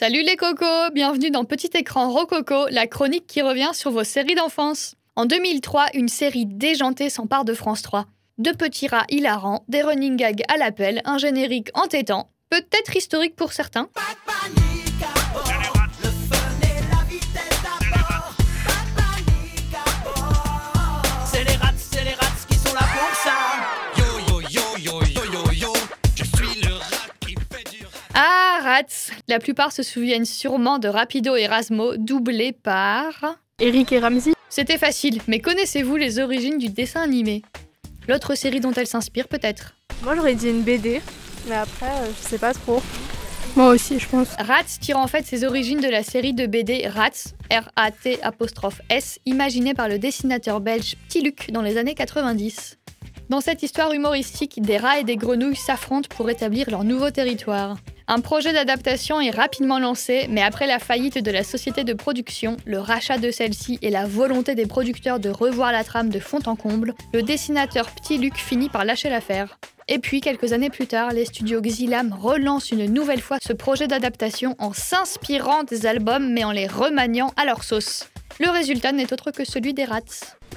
Salut les cocos, bienvenue dans Petit écran Rococo, la chronique qui revient sur vos séries d'enfance. En 2003, une série déjantée s'empare de France 3. Deux petits rats hilarants, des running gags à l'appel, un générique entêtant, peut-être historique pour certains. Ah, Rats La plupart se souviennent sûrement de Rapido et Erasmo, doublés par... Eric et Ramsey C'était facile, mais connaissez-vous les origines du dessin animé? L'autre série dont elle s'inspire peut-être? Moi j'aurais dit une BD, mais après euh, je sais pas trop. Moi aussi je pense. Rats tire en fait ses origines de la série de BD Rats, R-A-T S, imaginée par le dessinateur belge Petit Luc dans les années 90. Dans cette histoire humoristique, des rats et des grenouilles s'affrontent pour établir leur nouveau territoire. Un projet d'adaptation est rapidement lancé, mais après la faillite de la société de production, le rachat de celle-ci et la volonté des producteurs de revoir la trame de fond en comble, le dessinateur Petit Luc finit par lâcher l'affaire. Et puis, quelques années plus tard, les studios Xilam relancent une nouvelle fois ce projet d'adaptation en s'inspirant des albums mais en les remaniant à leur sauce. Le résultat n'est autre que celui des rats.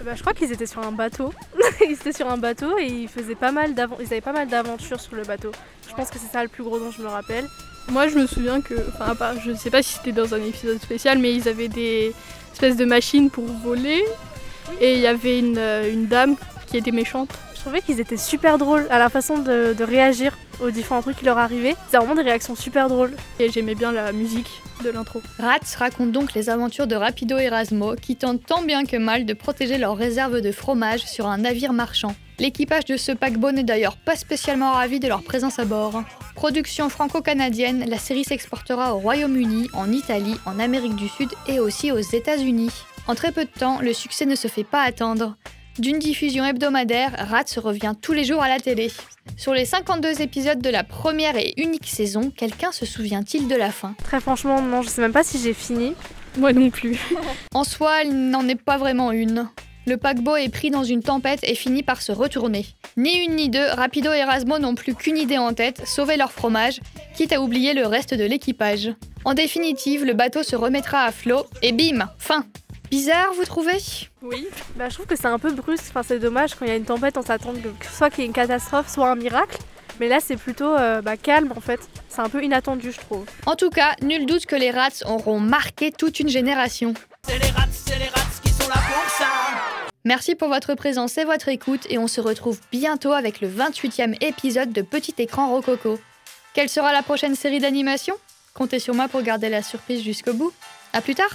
Bah, je crois qu'ils étaient sur un bateau. ils étaient sur un bateau et ils faisaient pas mal ils avaient pas mal d'aventures sur le bateau. Je pense que c'est ça le plus gros dont je me rappelle. Moi, je me souviens que, enfin, à part- je sais pas si c'était dans un épisode spécial, mais ils avaient des espèces de machines pour voler. Et il y avait une, euh, une dame qui était méchante. Je trouvais qu'ils étaient super drôles à la façon de, de réagir aux différents trucs qui leur arrivaient. C'était vraiment des réactions super drôles. Et j'aimais bien la musique de l'intro. Rats raconte donc les aventures de Rapido et Erasmo qui tentent tant bien que mal de protéger leurs réserves de fromage sur un navire marchand. L'équipage de ce paquebot n'est d'ailleurs pas spécialement ravi de leur présence à bord. Production franco-canadienne, la série s'exportera au Royaume-Uni, en Italie, en Amérique du Sud et aussi aux États-Unis. En très peu de temps, le succès ne se fait pas attendre. D'une diffusion hebdomadaire, Rats revient tous les jours à la télé. Sur les 52 épisodes de la première et unique saison, quelqu'un se souvient-il de la fin? Très franchement, non, je sais même pas si j'ai fini. Moi non plus. En soi, il n'en est pas vraiment une. Le paquebot est pris dans une tempête et finit par se retourner. Ni une ni deux, Rapido et Erasmo n'ont plus qu'une idée en tête, sauver leur fromage, quitte à oublier le reste de l'équipage. En définitive, le bateau se remettra à flot et bim, fin. Bizarre, vous trouvez? Oui. Bah, je trouve que c'est un peu brusque. Enfin, c'est dommage quand il y a une tempête, on s'attend que soit qu'il y ait une catastrophe, soit un miracle. Mais là, c'est plutôt euh, bah, calme en fait. C'est un peu inattendu, je trouve. En tout cas, nul doute que les rats auront marqué toute une génération. C'est les rats, c'est les rats qui sont là pour ça. Merci pour votre présence et votre écoute et on se retrouve bientôt avec le 28e épisode de Petit écran Rococo. Quelle sera la prochaine série d'animation? Comptez sur moi pour garder la surprise jusqu'au bout. À plus tard